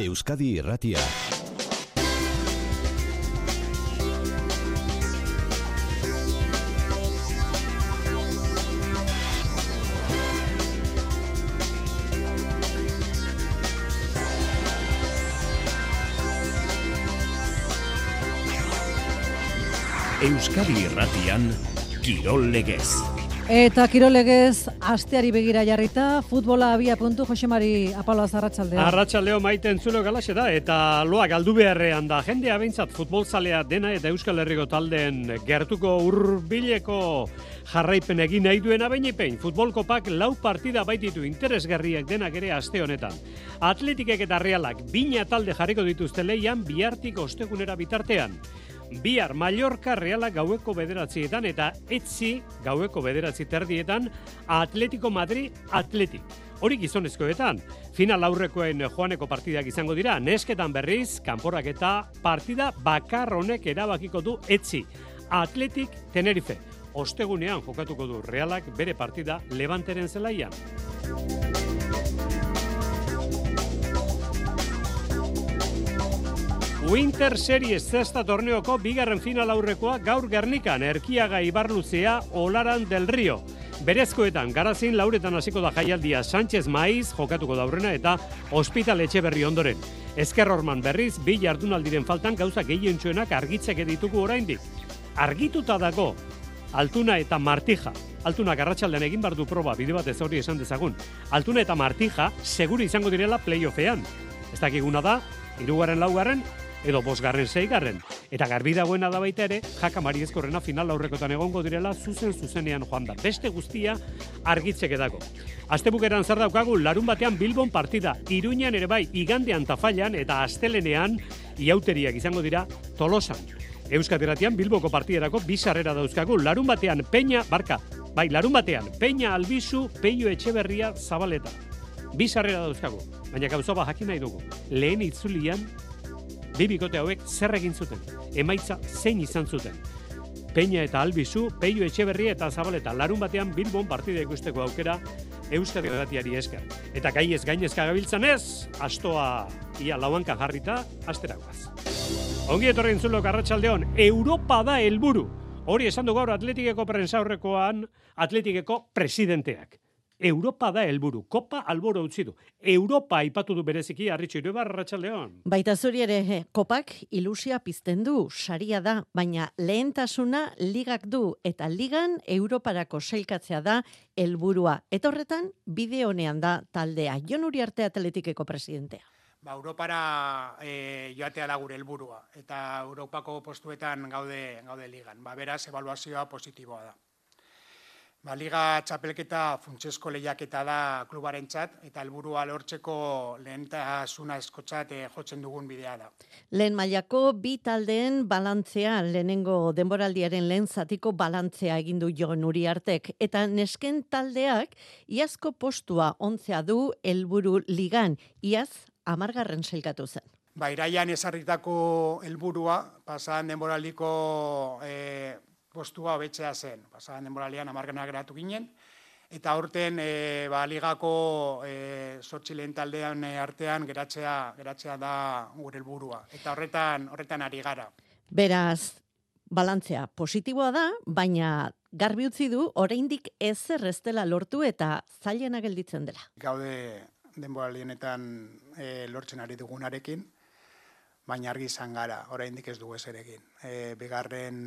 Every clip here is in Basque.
Euskadi Irratia. Euskadi Irratian Kirol Legez. Eta kirolegez asteari begira jarrita, futbola abia puntu Josemari Apalo Arratsaldea. Arratsaldeo maite entzulo galaxe da eta loa galdu beharrean da. Jendea behintzat futbolzalea dena eta Euskal Herriko taldeen gertuko hurbileko jarraipen egin nahi duena bainipein. Futbol kopak lau partida baititu interesgarriak denak ere aste honetan. Atletikek eta realak bina talde jarriko dituzte leian bihartik ostegunera bitartean. Bihar Mallorca Reala gaueko bederatzietan eta etzi gaueko bederatzi terdietan Atletico Madrid Atletik. Hori gizonezkoetan, final aurrekoen joaneko partidak izango dira, nesketan berriz, kanporak eta partida bakar honek erabakiko du etzi. Atletik Tenerife. Ostegunean jokatuko du Realak bere partida Levanteren zelaian. Winter Series zesta torneoko bigarren final aurrekoa gaur Gernikan Erkiaga Ibarluzea Olaran del Rio. Berezkoetan garazin lauretan hasiko da jaialdia Sánchez Maiz jokatuko da aurrena eta Hospital Etxeberri ondoren. Ezker Orman berriz bi jardunaldiren faltan gauza gehientsuenak argitzek ditugu oraindik. Argituta dago Altuna eta Martija. Altuna garratxaldean egin bardu proba bide batez hori esan dezagun. Altuna eta Martija seguri izango direla playoffean. Ez dakiguna da, irugarren laugarren, edo bosgarren zeigarren. Eta garbi dagoena da baita ere, jaka mariezkorrena final aurrekotan egongo direla zuzen zuzenean joan da. Beste guztia argitzek edako. Astebukeran zer daukagu, larun batean Bilbon partida, iruñan ere bai, igandean tafailan eta astelenean iauteriak izango dira tolosan. Euskateratian Bilboko partiderako bizarrera dauzkagu, larun batean Peña, barka, bai, larun batean Peña Albizu, Peio Etxeberria, Zabaleta. Bizarrera dauzkagu, baina gauza jakin nahi dugu. Lehen itzulian bi bikote hauek zer egin zuten, emaitza zein izan zuten. Peña eta Albizu, Peio Etxeberria eta Zabaleta larun batean Bilbon partida ikusteko aukera Euskadi Ratiari esker. Eta gai ez gainezka gabiltzan ez, astoa ia lauanka jarrita, asteragoaz. Ongi etorri entzulo Arratsaldeon, Europa da helburu. Hori esan du gaur Atletikeko prensaurrekoan Atletikeko presidenteak. Europa da helburu. Kopa alboro utzi du. Europa aipatu du bereziki Arritxo Irubar Arratsaldeon. Baita zuri ere, he, kopak ilusia pizten du, saria da, baina lehentasuna ligak du eta ligan Europarako sailkatzea da helburua. Eta horretan bide honean da taldea. Jon Uriarte Atletikeko presidentea. Ba, Europara e, joatea da gure helburua eta Europako postuetan gaude gaude ligan. Ba, beraz ebaluazioa positiboa da. Ba, Liga txapelketa funtsesko lehiaketa da klubaren txat, eta helburua lortzeko lehentasuna eskotzat eh, jotzen dugun bidea da. Lehen mailako bi taldeen balantzea, lehenengo denboraldiaren lehen zatiko balantzea egin du Jon Uriartek, eta nesken taldeak iazko postua ontzea du helburu ligan, iaz amargarren sailkatu zen. Ba, iraian esarritako helburua, pasan denboraldiko eh, postua hobetzea zen. Pasadan denboralean amargena geratu ginen, eta aurten e, ba, ligako e, sortzi lehen taldean e, artean geratzea, geratzea da gure helburua. Eta horretan, horretan ari gara. Beraz, balantzea positiboa da, baina garbi utzi du oraindik ezer ez dela lortu eta zailena gelditzen dela. Gaude denboralienetan e, lortzen ari dugunarekin, baina argi izan gara, oraindik ez dugu ezer egin. E, bigarren,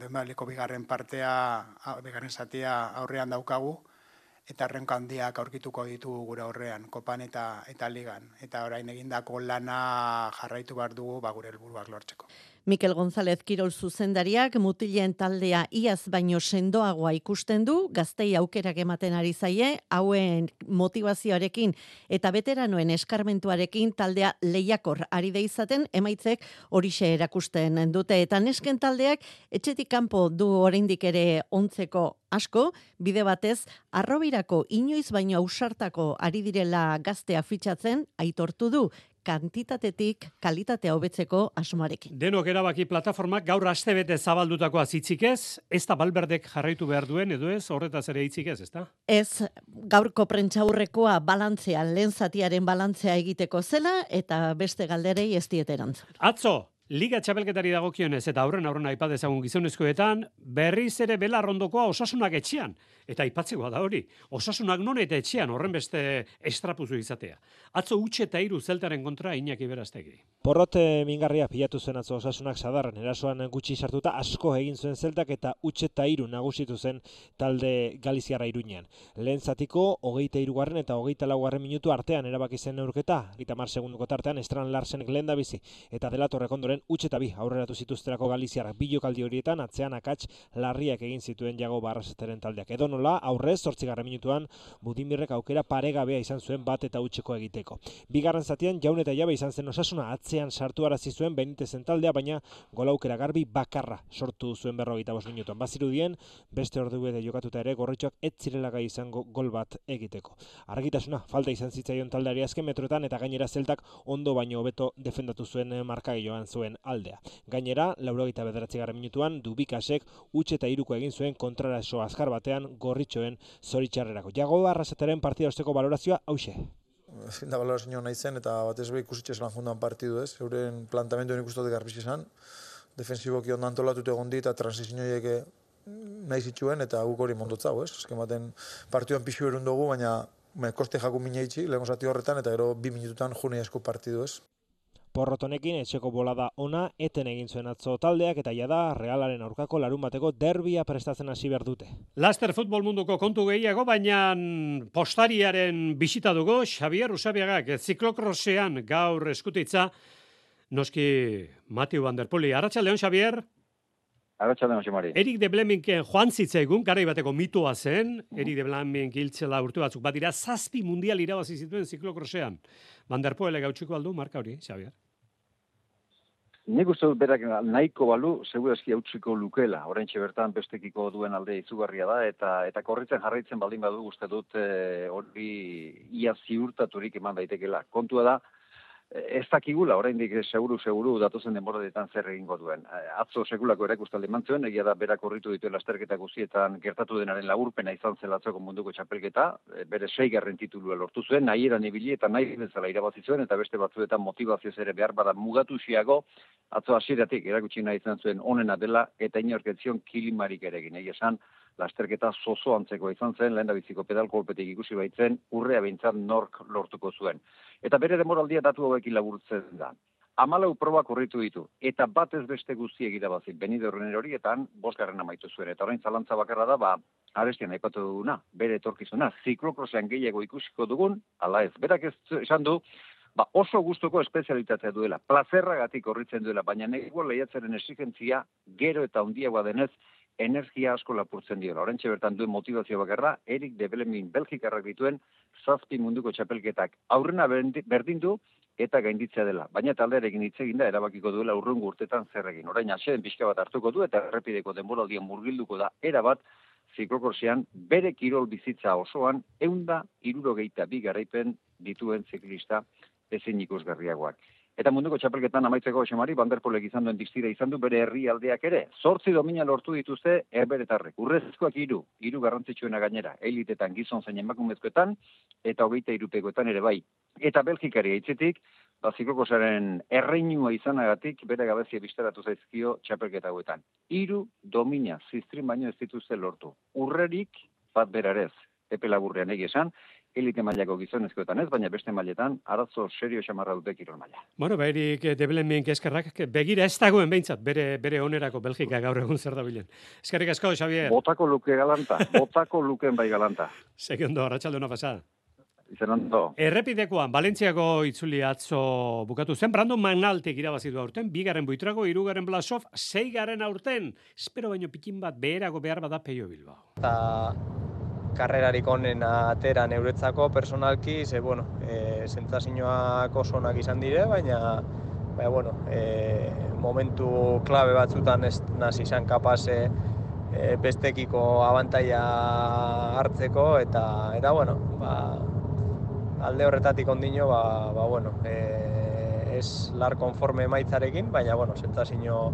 denbaliko bigarren partea, bigarren zatia aurrean daukagu, eta arrenko handiak aurkituko ditu gure aurrean, kopan eta eta ligan. Eta orain egindako lana jarraitu behar dugu ba, gure helburuak lortzeko. Mikel González Kirol zuzendariak mutilen taldea iaz baino sendoagoa ikusten du, gaztei aukerak ematen ari zaie, hauen motivazioarekin eta veteranoen eskarmentuarekin taldea lehiakor ari da izaten emaitzek horixe erakusten dute. Eta nesken taldeak etxetik kanpo du oraindik ere ontzeko asko, bide batez, arrobirako inoiz baino ausartako ari direla gaztea fitxatzen, aitortu du, kantitatetik kalitatea hobetzeko asmoarekin. Denok erabaki plataformak gaur astebete zabaldutakoa zitzik ez, ez da balberdek jarraitu behar duen, edo ez, horretaz ere hitzik ez, ez da? Ez, gaurko prentxaurrekoa balantzea, lehen zatiaren balantzea egiteko zela, eta beste galderei ez dieterantzun. Atzo, Liga txapelketari dagokionez eta aurren aurren aipat ezagun gizonezkoetan, berriz ere belarrondokoa osasunak etxean. Eta aipatzekoa da hori, osasunak non eta etxean horren beste estrapuzu izatea. Atzo utxe eta iru zeltaren kontra inaki beraztegi. Porrote mingarria pilatu zen atzo osasunak sadarren, erasoan gutxi sartuta asko egin zuen zeltak eta utxe eta iru nagusitu zen talde Galiziara iruñean. Lehen zatiko, hogeita irugarren eta hogeita laugarren minutu artean erabaki zen neurketa, gita mar segunduko tartean Estran Larsenek lehen da bizi, eta delatorrek ondoren utxe eta bi aurreratu zituzterako Galiziarak bilokaldi horietan atzean akats larriak egin zituen jago barrazeteren taldeak. Edo nola, aurrez, sortzigarren minutuan, Budimirrek aukera paregabea izan zuen bat eta utxeko egiteko. Bigarren zatian, jaun eta jabe izan zen osasuna atzean sartu arazi zuen benitezen taldea, baina gola aukera garbi bakarra sortu zuen berrogeita bos minutuan. Bazirudien, beste ordu edo jokatuta ere, gorritxoak ez zirelaga izango gol bat egiteko. Argitasuna, falta izan zitzaion taldeari azken metroetan, eta gainera zeltak ondo baino hobeto defendatu zuen marka joan zuen aldea. Gainera, laurogeita bederatzi garren minutuan, dubikasek utxe eta iruko egin zuen kontraraso azkar batean gorritxoen zoritxarrerako. Jago arrasateren partida osteko valorazioa hause. Ezin da valorazio nahi zen eta batez behi ikusitxe lan jundan partidu ez. Euren plantamendu nik ustotik garbiz izan. Defensiboki ondan tolatut egon di eta transizioiek eh, nahi zituen eta guk hori mondotzau ez. Ezken baten partioan pixu erun dugu, baina koste jaku itxi, lehen horretan eta gero bi minututan june asko partidu ez. Porrotonekin etxeko bolada ona eten egin zuen atzo taldeak eta jada realaren aurkako larun bateko derbia prestatzen hasi behar dute. Laster futbol munduko kontu gehiago, baina postariaren bisita dugu, Xavier Usabiagak, ziklokrosean gaur eskutitza, noski Matiu Van Der Puli. Arratxa Leon, Xavier? Arratxa Leon, Xamari. Erik de Blemink joan zitzaigun, garai bateko mitua zen, Erik de Blemink hiltzela urte batzuk, bat dira, zazpi mundial irabazi zituen ziklokrosean. Van der Poele gautxiko aldu, marka hori, Xavier? Nik uste dut berak nahiko balu, segurazki hautsiko lukela, orain bertan bestekiko duen alde izugarria da, eta eta korritzen jarraitzen baldin badu uste dut eh, hori ia ziurtaturik eman daitekela. Kontua da, ez dakigula, oraindik seguru seguru datozen denboradetan zer egingo duen. Atzo sekulako erakustaldi mantzuen, egia da berak horritu ditu lasterketa guztietan gertatu denaren laburpena izan zela atzoko munduko txapelketa, e, bere seigarren titulua lortu zuen, nahi eran ibili eta nahi bezala irabazi zuen, eta beste batzuetan motivazioz ere behar bada mugatu xiago, atzo hasieratik erakutsi nahi izan zuen onena dela, eta inorketzion kilimarik ere egin. esan, lasterketa zozo antzeko izan zen, lehen da biziko pedal kolpetik ikusi baitzen, urrea bintzat nork lortuko zuen. Eta bere demoraldia datu hauekin laburtzen da. Amalau probak horritu ditu, eta bat ez beste guzti egida bazik, benide horren horietan, bosgarren amaitu zuen, eta orain zalantza bakarra da, ba, arestian aipatu duguna, bere etorkizuna, ziklokrosean gehiago ikusiko dugun, ala ez, berak ez esan du, ba, oso gustuko espezialitatea duela, plazerragatik horritzen duela, baina negua lehiatzaren exigentzia, gero eta handiagoa denez, energia asko lapurtzen dio. Horentxe bertan duen motivazio bakarra, Erik de Belemin Belgikarrak dituen zazpi munduko txapelketak aurrena berdin du eta gainditzea dela. Baina taldearekin hitz eginda erabakiko duela urrungu urtetan zer egin. Orain hasien pixka bat hartuko du eta errepideko denboraldian murgilduko da era bat ziklokorsean bere kirol bizitza osoan eunda irurogeita bi garaipen dituen ziklista ezin ikusgarriagoak. Eta munduko txapelketan amaitzeko xemari, banderpolek izan duen diztira izan du bere herri aldeak ere. Zortzi domina lortu dituzte erberetarrek. Urrezkoak iru, iru garrantzitsuena gainera. Elitetan gizon zein emakumezkoetan, eta hogeita irupekoetan ere bai. Eta Belgikari aitzetik, bazikoko erreinua izanagatik, bere gabezia bizteratu zaizkio txapelketa hauetan. Iru domina, ziztrin baino ez dituzte lortu. Urrerik, bat berarez, epe laburrean esan, elite mailako gizonezkoetan ez, baina beste mailetan arazo serio xamarra dute kirol maila. Bueno, behirik eh, debelenbien eskerrak, begira ez dagoen behintzat, bere, bere onerako Belgika gaur egun zer da bilen. Eskerrik asko, Xavier. Botako luke galanta, botako luken bai galanta. Segi ondo, arratxalde hona pasada. Izen ondo. Errepidekoan, Valentziako itzuli atzo bukatu zen, Brandon Magnaltek irabazidu aurten, bigaren buitrago, irugaren Blasov, seigaren aurten, espero baino pikin bat beherago behar bada peio bilbao. Ta karrerarik onen atera neuretzako personalki, ze, bueno, e, zentzazinoak oso onak izan dire, baina, baina bueno, e, momentu klabe batzutan ez nazi izan kapaz e, bestekiko abantaia hartzeko, eta, eta bueno, ba, alde horretatik ondino, ba, ba, bueno, e, ez lar konforme emaitzarekin, baina, bueno, sentazio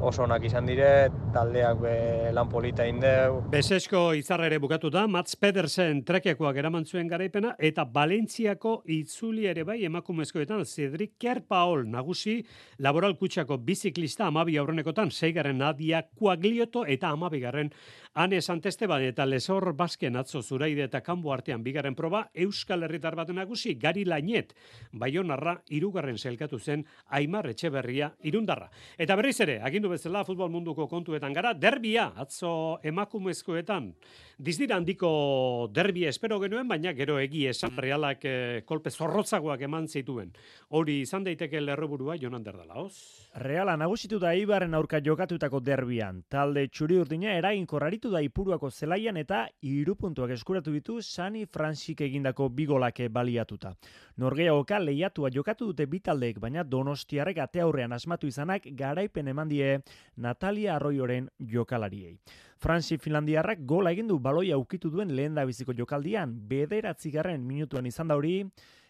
oso onak izan dire, taldeak be, lan polita indeu. Besesko izarra ere bukatu da, Mats Pedersen trekekoak eraman zuen garaipena, eta Valentziako itzuli ere bai emakumezkoetan, Cedric Kerpaol nagusi, laboral kutsako biziklista amabi aurrenekotan, zeigaren Nadia Kuaglioto eta amabigarren Ane Santesteban eta Lesor Basken atzo zuraide eta kanbo artean bigarren proba, Euskal Herritar bat nagusi, Gari Lainet, Baionarra, irugarren zelkatu zen, Aimar Etxeberria, irundarra. Eta berriz ere, agindu bezala futbol munduko kontuetan gara, derbia, atzo emakumezkoetan, dizdira handiko derbia espero genuen, baina gero egi esan realak eh, kolpe zorrotzagoak eman zituen. Hori izan daiteke lerroburua, Jonan Derdala, hoz? Reala nagusitu da Ibarren aurka jokatutako derbian. Talde txuri urdina eraginkorraritu da Ipuruako zelaian eta irupuntuak eskuratu ditu Sani Fransik egindako bigolake baliatuta. Norgeaoka lehiatua jokatu dute bitaldeek, baina donostiarrek ate aurrean asmatu izanak garaipen eman die Natalia Arroyoren jokalariei. Fransi Finlandiarrak gola egin du baloia ukitu duen lehen da biziko jokaldian, bederatzigarren minutuan izan da hori,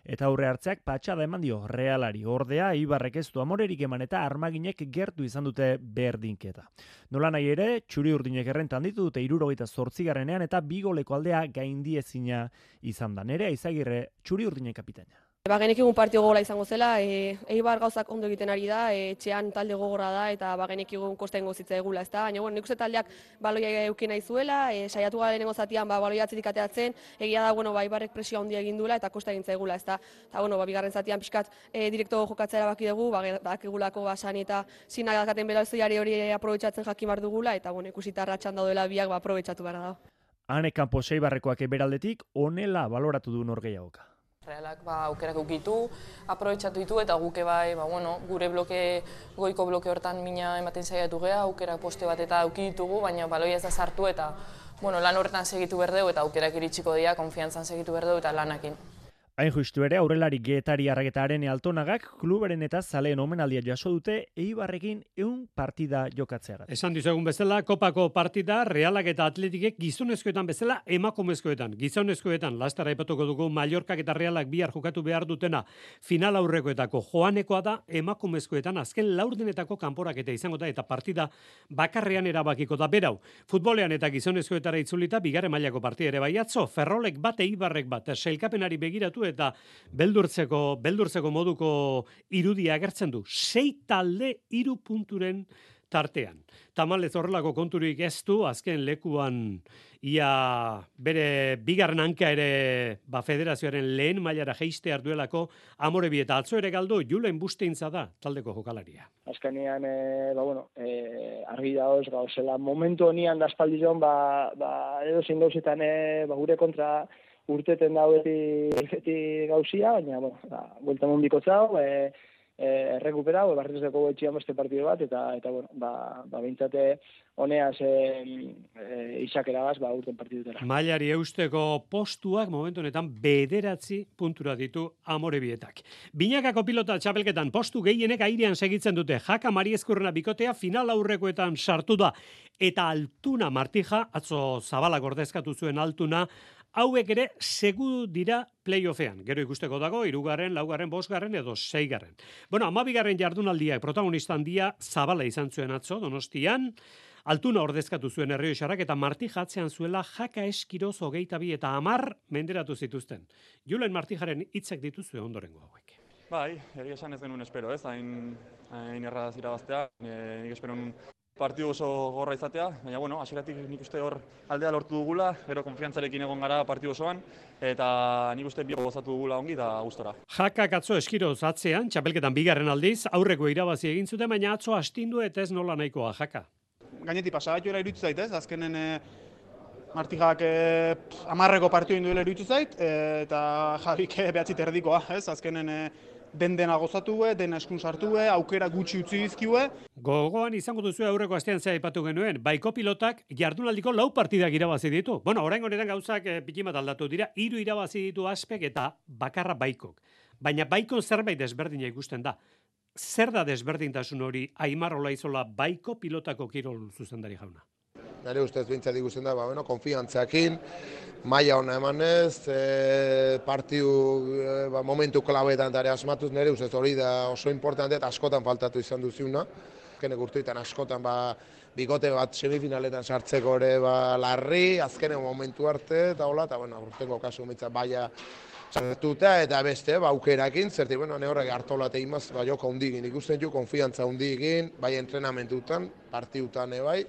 eta aurre hartzeak patxada eman dio realari. Ordea, Ibarrek ez du amorerik eman eta armaginek gertu izan dute berdinketa. Nola nahi ere, txuri urdinek errentan ditu dute irurogeita zortzigarrenean eta bigoleko aldea gaindiezina izan da. Nerea izagirre txuri urdinek kapitaina. Ba, genek egun partio gogora izango zela, e, eibar gauzak ondo egiten ari da, e, txean talde gogorra da, eta ba, genek egun kosta ingo zitza egula, ez da? Baina, bueno, nik uste taldeak baloia eukin nahi zuela, e, saiatu gara lehenengo zatian, ba, baloia atzetik ateatzen, egia da, bueno, ba, eibarrek presio handia egin duela, eta kosta egin egula, ez da? Eta, bueno, ba, bigarren zatian pixkat e, direkto jokatzea erabaki dugu, ba, dak egulako ba, sani eta zina dakaten hori aprobetsatzen jakimar dugula, eta, bueno, ikusita ratxan daudela biak, ba, aprobetsatu behar da. Hane kanpo seibarrekoak eberaldetik, onela baloratu du norgeiagoka. Realak ba, aukerak ukitu, aprobetsatu ditu eta guke bai, ba, bueno, gure bloke, goiko bloke hortan mina ematen zaiatu gea, aukerak poste bat eta auki ditugu, baina baloia ez da sartu eta bueno, lan horretan segitu berdeu eta aukerak iritsiko dira, konfiantzan segitu berdeu eta lanakin. Hain justu ere, aurrelari getari arraketaren altonagak, klubaren eta zaleen omenaldia jaso dute, eibarrekin eun partida jokatzeagat. Esan dizuegun bezala, kopako partida, realak eta atletikek gizonezkoetan bezala, emakumezkoetan. Gizonezkoetan, lastara ipatuko dugu, Mallorcak eta realak bihar jokatu behar dutena, final aurrekoetako joanekoa da, emakumezkoetan, azken laurdenetako kanporak eta izango da, eta partida bakarrean erabakiko da berau. Futbolean eta gizonezkoetara itzulita, bigarre mailako partida ere baiatzo, ferrolek bat, eibarrek bat, selkapenari begiratu eta beldurtzeko beldurtzeko moduko irudia agertzen du. Sei talde hiru punturen tartean. Tamalez horrelako konturik ez du, azken lekuan ia bere bigarren hanka ere ba, federazioaren lehen mailara geiste arduelako amore eta atzo ere galdu julen busteintza da taldeko jokalaria. Azkenean, e, ba, bueno, e, argi da hoz, gauzela, momentu honian da espaldizon, ba, ba, edo gauzetan, e, ba, gure kontra urteten da beti, beti gauzia, baina, bueno, da, buelta mundiko zau, e, e, errekuperau, barriz deko etxian beste partidu bat, eta, eta bueno, ba, ba bintzate honeaz e, e, isakera gaz, ba, urten partidutera. Mailari eusteko postuak momentu honetan bederatzi puntura ditu amore bietak. Binakako pilota txapelketan postu gehienek airean segitzen dute, jaka mariezkurrena bikotea final aurrekoetan sartu da, eta altuna martija, atzo zabalak ordezkatu zuen altuna, hauek ere segu dira playoffean. Gero ikusteko dago, irugarren, laugarren, bosgarren edo seigarren. Bueno, amabigarren jardunaldia, protagonista handia zabala izan zuen atzo, donostian, altuna ordezkatu zuen herrio xarrak eta marti jatzean zuela jaka eskiroz hogeita bi eta amar menderatu zituzten. Julen martijaren hitzek dituzue ondorengo hauek. Bai, egia esan ez genuen espero, ez? Hain, hain erradaz irabaztea. E, nik espero partidu oso gorra izatea, baina bueno, hasieratik nik uste hor aldea lortu dugula, gero konfiantzarekin egon gara partidu osoan eta nik uste bi gozatu dugula ongi da gustora. Jaka atzo eskiro zatzean, txapelketan bigarren aldiz, aurreko irabazi egin zuten, baina atzo astindu eta ez nola nahikoa jaka. Gainetik pasagatu era iruditu zait, ez? Azkenen e, Martijak e, amarreko partidu induela iruditu zait, e, eta Javik behatzi terdikoa, ez? Azkenen e, den dena gozatu den eskun sartu aukera gutxi utzi dizkiue. Gogoan izango duzu aurreko astean zea ipatu genuen, baiko pilotak jardunaldiko lau partidak irabazi ditu. Bueno, orain honetan gauzak e, pikimat aldatu dira, hiru irabazi ditu aspek eta bakarra baikok. Baina baikon zerbait desberdina ikusten da. Zer da desberdintasun hori Aimar Olaizola baiko pilotako kirol zuzendari jauna? Nire ustez bintzat ikusten da, ba, bueno, konfiantzakin, maila hona emanez, e, partiu e, ba, momentu klabeetan dara asmatuz nire ustez hori da oso importante eta askotan faltatu izan duziuna. Azkenek urtuetan askotan ba, bikote bat semifinaletan sartzeko ere ba, larri, azkenen momentu arte eta hola, eta bueno, urtengo kasu mitzat baia sartuta eta beste ba, aukerakin, zerti, bueno, ne horrek hartola imaz, ba, joko hundigin, ikusten ju, konfiantza hundigin, bai entrenamentutan, partiutan bai,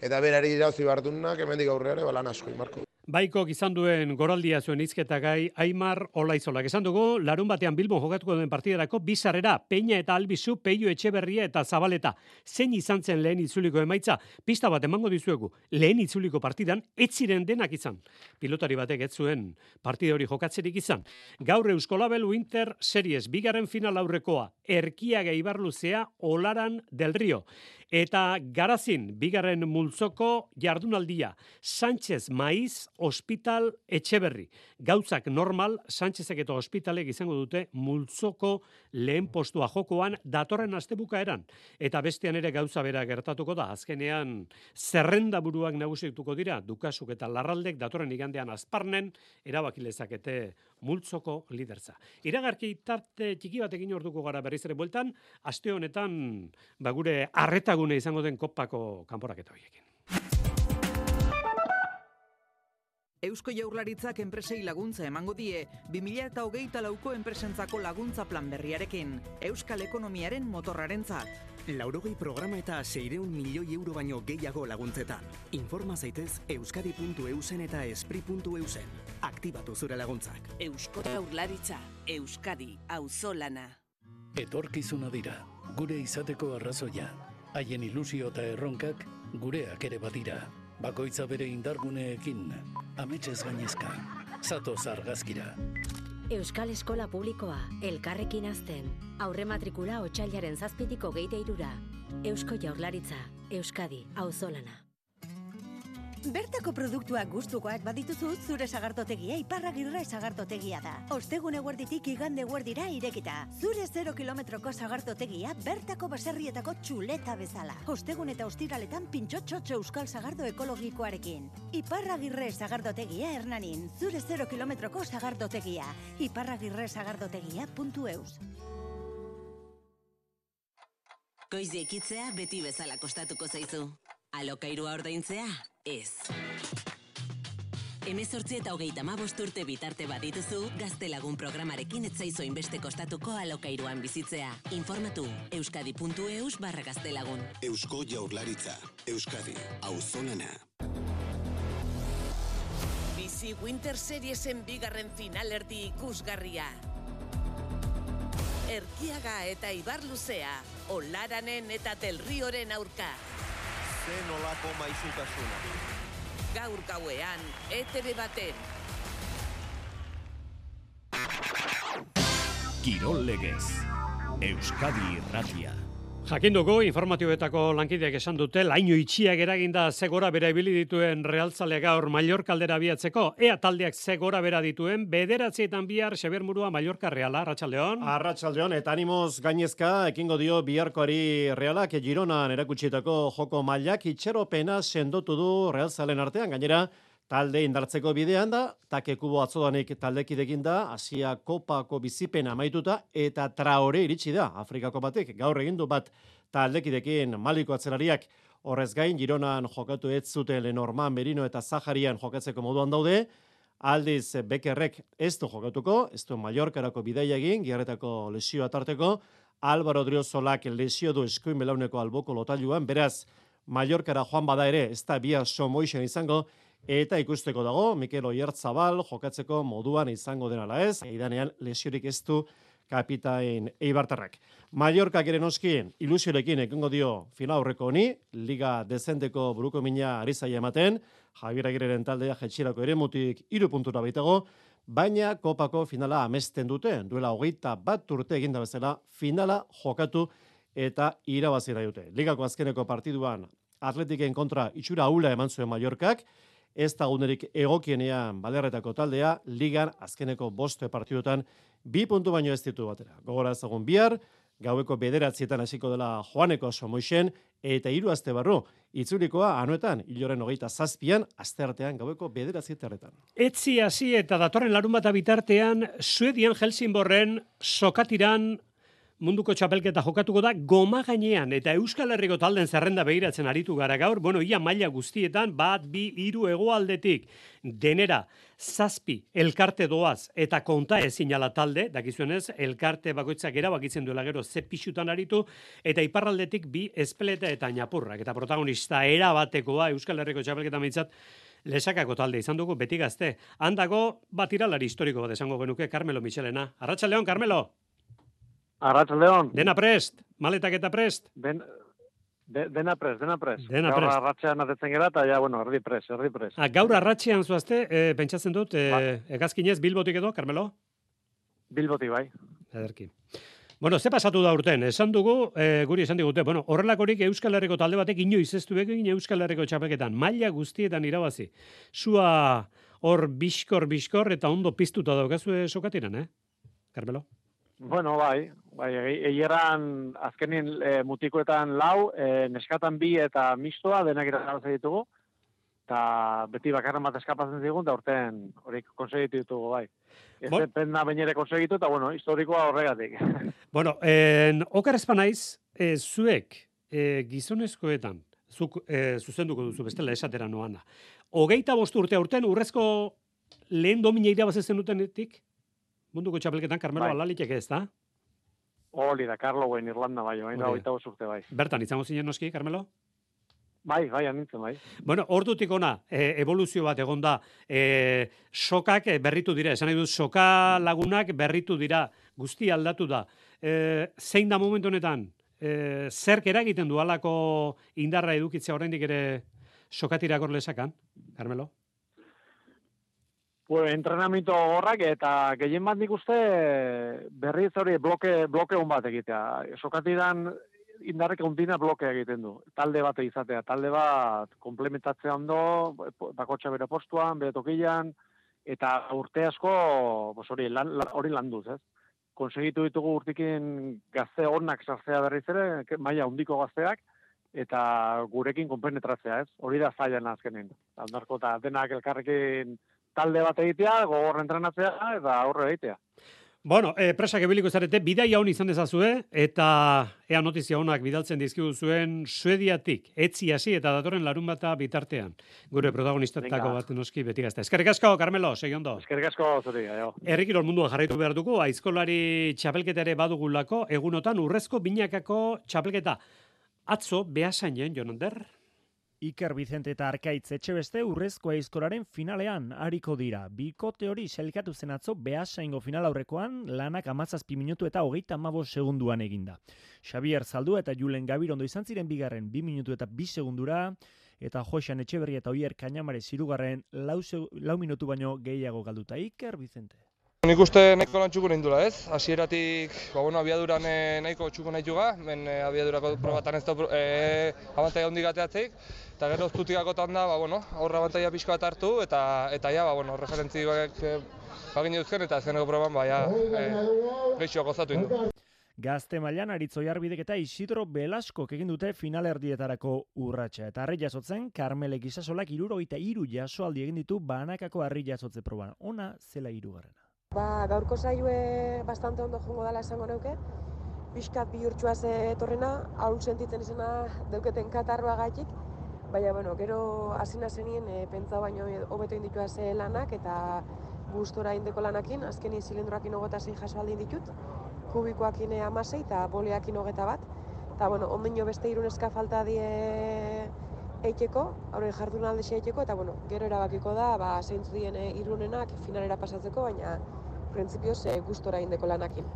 eta berari irauzi bardunak, hemendik aurreare, ba, lan asko, Marko. Baiko izan duen goraldia zuen izketa gai Aimar Olaizolak. Esan dugu, larun batean Bilbon jokatuko duen partiderako bizarrera, Peña eta Albizu, Peio Etxeberria eta Zabaleta. Zein izan zen lehen itzuliko emaitza? Pista bat emango dizuegu, lehen itzuliko partidan, ez ziren denak izan. Pilotari batek ez zuen partide hori jokatzerik izan. Gaur Euskolabel Winter Series, bigarren final aurrekoa, Erkiaga Ibarluzea, Olaran del Rio. Eta garazin, bigarren multzoko jardunaldia, Sánchez Maiz, Hospital Etxeberri. Gauzak normal, Sánchezek eta Hospitalek izango dute multzoko lehen postua jokoan datorren astebuka eran. Eta bestean ere gauza bera gertatuko da, azkenean zerrenda buruak nagusituko dira, dukasuk eta larraldek datorren igandean azparnen, erabakilezakete multzoko liderza. Iragarki tarte txiki batekin orduko gara berriz ere bueltan, aste honetan ba gure arretagune izango den kopako kanporaketa horiekin. Eusko Jaurlaritzak enpresei laguntza emango die 2008 lauko enpresentzako laguntza plan berriarekin, Euskal Ekonomiaren motorrarentzat. Laurogei programa eta seireun milioi euro baino gehiago laguntzetan. Informa zaitez euskadi.eusen eta espri.eusen. Aktibatu zure laguntzak. Eusko Jaurlaritza, Euskadi, auzolana. Etorkizuna dira, gure izateko arrazoia. Haien ilusio eta erronkak gureak ere badira. Bakoitza bere indarguneekin, ametxez gainezka. Zato zargazkira. Euskal Eskola Publikoa, elkarrekin azten. Aurre matrikula otxailaren zazpitiko geite irura. Eusko Jaurlaritza, Euskadi, auzolana. Bertako produktuak gustukoak badituzu zure sagartotegia iparragirra sagartotegia da. Ostegun eguerditik igande eguerdira irekita. Zure 0 kilometroko sagartotegia bertako baserrietako txuleta bezala. Ostegun eta ostiraletan pintxotxotxo euskal sagardo ekologikoarekin. Iparragirre sagardotegia hernanin. Zure 0 kilometroko sagardotegia. Iparragirre sagardotegia.eus. Goizi ekitzea beti bezala kostatuko zaizu. Alokairua ordaintzea? Ez. Hemezortzi eta hogeita mabost urte bitarte badituzu, gaztelagun programarekin etzaizo inbeste kostatuko alokairuan bizitzea. Informatu, euskadi.eus barra gaztelagun. Eusko jaurlaritza, Euskadi, auzolana. Bizi Winter Seriesen bigarren finalerdi ikusgarria. Erkiaga eta Ibarluzea, Olaranen eta Telrioren aurka. Zen olako maizutasuna. Gaur gauean, ETV baten. Kirol legez. Euskadi Irratia. Jakin dugu, informatiboetako lankideak esan dute, laino itxiak eraginda zegora bera ibili dituen realtzale gaur Mallorca aldera biatzeko. Ea taldeak zegora bera dituen, bederatzietan bihar Xabier Murua Mallorca Reala, Arratxaldeon. Arratxaldeon, eta animoz gainezka, ekingo dio biharkoari Realak, Gironan erakutsietako joko mailak, itxeropena sendotu du realzalen artean, gainera, talde indartzeko bidean da, take kubo atzodanik taldekidekin da, Asia Kopako bizipena amaituta, eta traore iritsi da, Afrikako batek, gaur egindu bat taldekidekin maliko atzelariak, horrez gain, Gironan jokatu ez zuten Lenorman, Merino eta Zaharian jokatzeko moduan daude, aldiz Bekerrek ez du jokatuko, ez du Mallorcarako bidaia egin, giarretako lesioa tarteko, Álvaro Driozolak lesio du eskuin belauneko alboko lotailuan, beraz, Mallorcara joan bada ere, ez da bia somoixen izango, Eta ikusteko dago, Mikel Oiertzabal jokatzeko moduan izango denala ez, eidanean lesiorik ez du kapitain Eibartarrak. Mallorca gere noskien, ilusiorekin ekingo dio fina aurreko honi, liga dezenteko buruko mina ari zaia ematen, Javier Agirreren taldea jetxirako ere mutik iru puntura baitago, baina kopako finala amesten dute, duela hogeita bat urte eginda bezala, finala jokatu eta irabazira dute. Ligako azkeneko partiduan atletiken kontra itxura aula eman zuen Mallorcak, ez da gunerik egokienean balerretako taldea, ligan azkeneko boste partidutan bi puntu baino ez ditu batera. Gogora ezagun bihar, gaueko bederatzietan hasiko dela joaneko somoixen, eta hiru aste barru, itzulikoa anuetan, hiloren hogeita zazpian, asteartean gaueko bederatzietarretan. Etzi hasi eta datorren larun bat bitartean, Suedian Helsingborren sokatiran munduko txapelketa jokatuko da goma gainean eta Euskal Herriko talden zerrenda behiratzen aritu gara gaur, bueno, ia maila guztietan, bat, bi, hiru hegoaldetik denera, zazpi, elkarte doaz eta konta ezin ala talde, dakizuenez, elkarte bakoitzak erabakitzen duela gero ze pixutan aritu, eta iparraldetik bi espeleta eta ñapurrak, eta protagonista erabatekoa Euskal Herriko txapelketa mitzat, lesakako talde izan dugu beti gazte. Handako bat iralari historiko bat esango genuke Carmelo Michelena. Arratxa Leon, Carmelo! Arratxa Leon. Dena prest, maletak eta prest. Den, de, dena prest, dena prest. Dena gaur prest. arratxean atetzen gara, eta ja, bueno, erdi prest, erdi prest. Ah, gaur arratxean zuazte, e, pentsatzen dut, e, Ba. egazkinez bilbotik edo, Carmelo? Bilboti bai. Ederki. Bueno, ze pasatu da urten? Esan dugu, e, guri esan digute, bueno, horrelakorik Euskal Herriko talde batek inoiz ez du egin Euskal Herriko txapeketan, maila guztietan irabazi. Zua hor biskor, biskor, eta ondo piztuta daukazue sokatiran, eh? Carmelo? Bueno, bai, bai, egieran azkenin e, mutikoetan lau, e, neskatan bi eta mistoa denak irabazi ditugu, eta beti bakarren bat eskapatzen zigun, da urten horik konsegitu ditugu, bai. Ez Bon- pena bainere konsegitu, eta bueno, historikoa horregatik. Bueno, en, okar espanaiz, e, zuek e, gizonezkoetan, zuk e, zuzenduko duzu bestela esatera noana. Hogeita bost urte aurten urrezko lehen domina irabazezen dutenetik, munduko txapelketan, Carmelo Bai. Alalitek ez da? Hori da, Karlowen Irlanda bai, bai, da, oita urte bai. Bertan, izango zinen noski, Carmelo? Bai, bai, anintzen bai. Bueno, ordutik ona, e, evoluzio bat egon da, e, sokak e, berritu dira, esan nahi dut, soka lagunak berritu dira, guzti aldatu da. E, zein da momentu honetan, e, zerk eragiten du halako indarra edukitzea oraindik ere sokatirakor lesakan, Carmelo? Pues, entrenamiento horrak eta gehien bat nik uste berriz hori bloke, bloke hon bat egitea. Sokatidan indarrek ondina blokea egiten du. Talde bat izatea, talde bat komplementatzea ondo, bakotxa bere postuan, bere tokilan, eta urte asko pues hori, lan, hori landuz, ez? Konsegitu ditugu urtikin gazte onak sartzea berriz ere, maila handiko gazteak, eta gurekin konpenetratzea, ez? Hori da zailan azkenin. Andarko eta denak elkarrekin talde bat egitea, gogor entrenatzea eta aurre egitea. Bueno, e, presak ebiliko zarete, bidaia hon izan dezazue, eta ea notizia honak bidaltzen dizkigu zuen Suediatik, etzi hasi eta datorren larun bata bitartean. Gure protagonistetako bat noski beti gazta. Eskerrik asko, Carmelo, segi ondo. Eskerrik asko zuri, aio. Herrikirol mundua jarraitu behar dugu, aizkolari txapelketa ere badugulako, egunotan urrezko binakako txapelketa. Atzo, behasainen, Jonander? Iker Vicente eta Arkaitz etxebeste urrezko aizkolaren finalean ariko dira. Bikote hori selkatu zen atzo behasaingo final aurrekoan lanak amazazpi minutu eta hogeita amabo segunduan eginda. Xavier Zaldua eta Julen Gabirondo izan ziren bigarren bi minutu eta bi segundura, eta Josean Etxeberria eta Oier Kainamare zirugarren lau, lau minutu baino gehiago galduta. Iker Vicente. Nik uste nahiko lan txuko nindula, ez? Hasieratik, ba, bueno, abiaduran eh, nahiko txuko nahi juga, men eh, abiadurako probatan ez da eh, abantaia hondik ateatzeik, eta gero zutikakotan da, ba, bueno, aurra abantaia pixko bat hartu, eta, eta ja, ba, bueno, referentzioak eh, bagin duzken, eta azkeneko proban, ba, ja, eh, geixo gozatu indu. Gazte mailan Aritz Oiarbidek eta Isidro Belaskok egin dute finalerdietarako urratsa. Eta harri jasotzen, Karmele Gisasolak irurogeita iru jasoaldi egin ditu banakako harri jasotze proban. Ona zela irugarrena. Ba, gaurko saioe bastante ondo jongo dala esango neuke. Piskat bihurtxua ze etorrena, haun sentitzen izena deuketen katarroagatik. Baina, bueno, gero hasi zenien e, pentsa baino hobeto inditua ze lanak eta gustora indeko lanakin, azkenin zilindroakin hogeta zei jasoaldi ditut, kubikoakin e, amasei eta boleakin hogeta bat. Eta, bueno, ondino beste iruneska falta die eiteko, hauren jardunalde eiteko, eta, bueno, gero erabakiko da, ba, zeintzu dien e, irunenak finalera pasatzeko, baina, printzipioz, e, gustora indeko lanakin.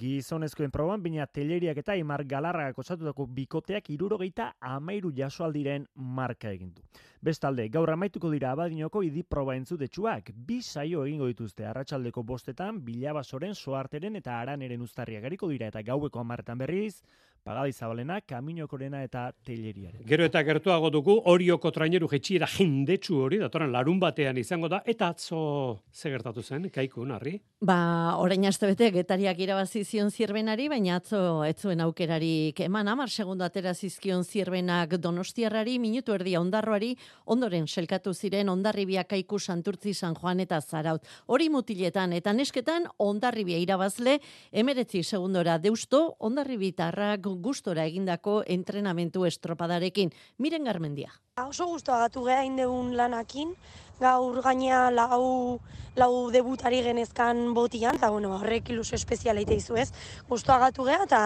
Gizonezkoen proban, bina teleriak eta Imar Galarragak osatutako bikoteak irurogeita amairu jasoaldiren marka egin du. Bestalde, gaur amaituko dira abadinoko idi proba entzudetsuak. Bi saio egingo dituzte arratsaldeko bostetan, bilabasoren, soarteren eta araneren uztarriak gariko dira eta gaueko amarretan berriz, Pagadi Zabalena, Kaminokorena eta Teileriaren. Gero eta gertuago dugu, orioko traineru jetxiera jendetsu hori, datoran larun batean izango da, eta atzo ze gertatu zen, kaiku, narri? Ba, orain aste bete, getariak irabazi zion zirbenari, baina atzo etzuen aukerarik eman, amar segundo atera zizkion zirbenak donostiarrari, minutu erdia ondarroari, ondoren selkatu ziren ondarribia kaiku santurtzi San Juan eta Zaraut. Hori mutiletan eta nesketan ondarribia irabazle, emeretzi segundora deusto, ondarribitarrak gustora egindako entrenamentu estropadarekin. Miren Garmendia. Oso guztu geha indeun lanakin, gaur gainea lau, lau debutari genezkan botian, eta bueno, horrek ilusio espezialeite izu ez. Guztu agatu geha, eta,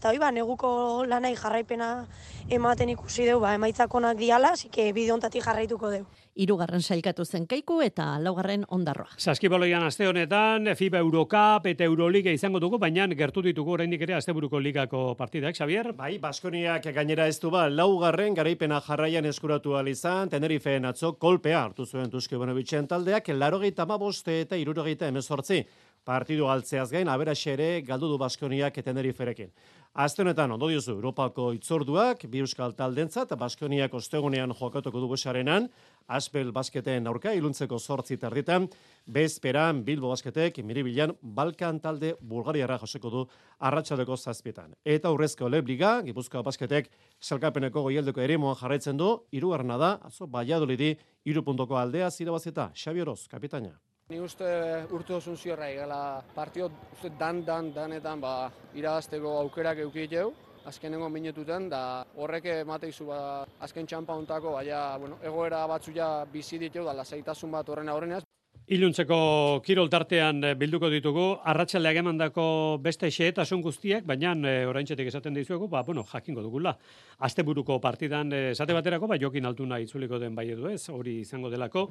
eta hoi ba, neguko lanai jarraipena ematen ikusi deu, ba, emaitzakonak diala, zike bidontatik jarraituko deu irugarren sailkatu zen kaiku eta laugarren ondarroa. Saskiboloian aste honetan, FIBA Eurocup eta Euroliga izango dugu, baina gertu ditugu oraindik ere asteburuko ligako partidak, Xavier? Bai, Baskoniak gainera ez du ba, laugarren garaipena jarraian eskuratu izan, Tenerife atzo kolpea hartu zuen Tuske Bonovitzen taldeak, larogeita maboste eta irurogeita emezortzi. Partidu altzeaz gain, aberaxe ere galdu du Baskoniak Teneriferekin. Azte honetan, ondo Europako itzorduak, bi euskal taldentzat, Baskoniak ostegunean jokatuko du busarenan, Aspel basketen aurka iluntzeko sortzi tarditan, bezperan Bilbo basketek miribilan Balkan talde Bulgariara joseko du arratsaldeko zazpietan. Eta urrezko lebliga, Gipuzkoa basketek salkapeneko goieldeko ere jarraitzen du, irugarna da, azo, baiadolidi, irupuntoko aldea zirabazeta, Xabi Oroz, kapitaina. Ni uste urte osun ziorra egala partio uste dan, dan, danetan ba, irabazteko aukerak eukiteu azkenengo minututan da horrek emateizu ba azken txampa hontako baina bueno, egoera batzu ja bizi ditu da lasaitasun bat horren aurreneaz Iluntzeko kirol tartean eh, bilduko ditugu, arratsaldeak emandako beste xehetasun guztiak, baina e, oraintzetik esaten dizuegu, ba, bueno, jakingo dugula. Asteburuko partidan eh, esate baterako, ba, jokin altuna itzuliko den bai edu ez, hori izango delako,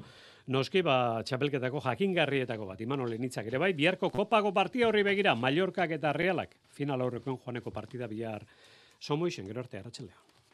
noski, ba, txapelketako jakingarrietako bat, iman olenitzak ere bai, biharko kopago partia horri begira, Mallorcak eta Realak, final aurrekoen joaneko partida bihar, somo isen, gero arte, arratsaldean.